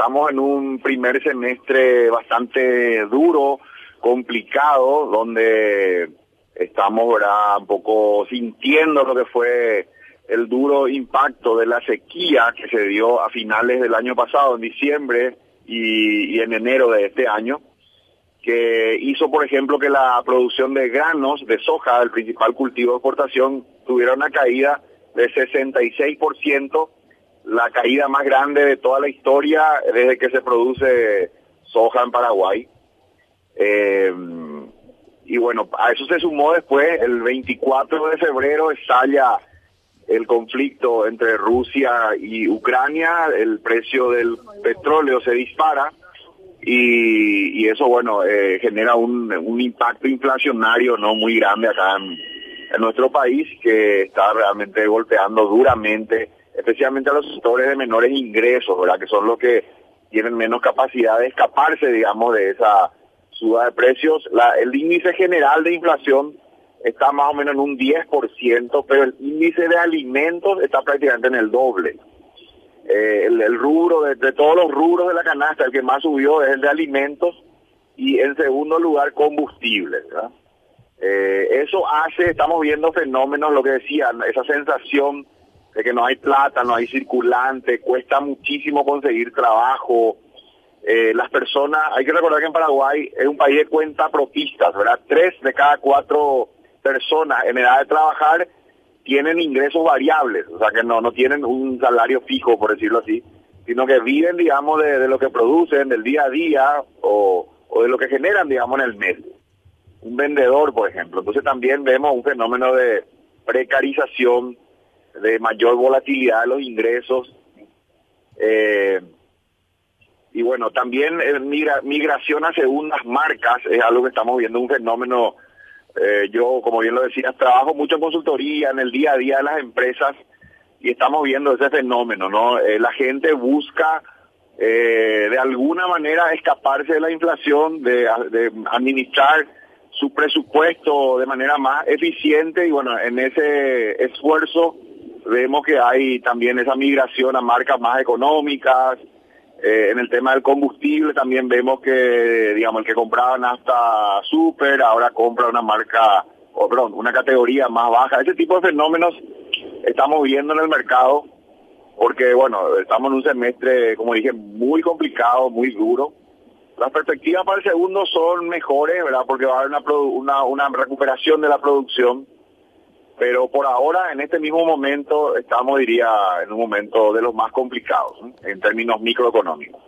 estamos en un primer semestre bastante duro, complicado, donde estamos ¿verdad? un poco sintiendo lo que fue el duro impacto de la sequía que se dio a finales del año pasado, en diciembre y, en enero de este año, que hizo, por ejemplo, que la producción de granos de soja, el principal cultivo de exportación, tuviera una caída de 66%, la caída más grande de toda la historia desde que se produce soja en Paraguay. Eh, y bueno, a eso se sumó después, el 24 de febrero estalla el conflicto entre Rusia y Ucrania, el precio del petróleo se dispara y, y eso, bueno, eh, genera un, impacto inflacionario no muy grande acá en, nuestro país que está realmente golpeando duramente, especialmente a los sectores de menores ingresos, ¿verdad? Que son los que tienen menos capacidad de escaparse, digamos, de esa suba de precios. La, el índice general de inflación está más o menos en un 10%, pero el índice de alimentos está prácticamente en el doble. Eh, el, rubro, de, todos los rubros de la canasta, el que más subió es el de alimentos y en segundo lugar combustibles. Eh, eso hace, estamos viendo fenómenos, lo que decían, esa sensación de que no hay plata, no hay circulante, cuesta muchísimo conseguir trabajo. Eh, las personas, hay que recordar que en Paraguay es un país de cuenta propistas, ¿verdad? Tres de cada cuatro personas en edad de trabajar tienen ingresos variables, o sea que no, no tienen un salario fijo, por decirlo así, sino que viven, digamos, de, de lo que producen, del día a día o, o, de lo que generan, digamos, en el mes. Un vendedor, por ejemplo. Entonces también vemos un fenómeno de precarización, de mayor volatilidad de los ingresos. Eh, y bueno, también eh, migra, migración a segundas marcas es algo que estamos viendo, un fenómeno eh, yo, como bien lo decías, trabajo mucho en consultoría, en el día a día de las empresas y estamos viendo ese fenómeno, ¿no? Eh, la gente busca de alguna manera escaparse de la inflación, de, de, administrar su presupuesto de manera más eficiente y bueno, en ese esfuerzo vemos que hay también esa migración a marcas más económicas, eh, en el tema del combustible también vemos que, digamos, el que compraban hasta super, ahora compra una marca, o perdón, una categoría más baja. Ese tipo de fenómenos estamos viendo en el mercado porque, bueno, estamos en un semestre, como dije, muy complicado, muy duro. Las perspectivas para el segundo son mejores, ¿verdad? Porque va a haber una, una, una recuperación de la producción. Pero por ahora, en este mismo momento, estamos, diría, en un momento de los más complicados, en términos microeconómicos.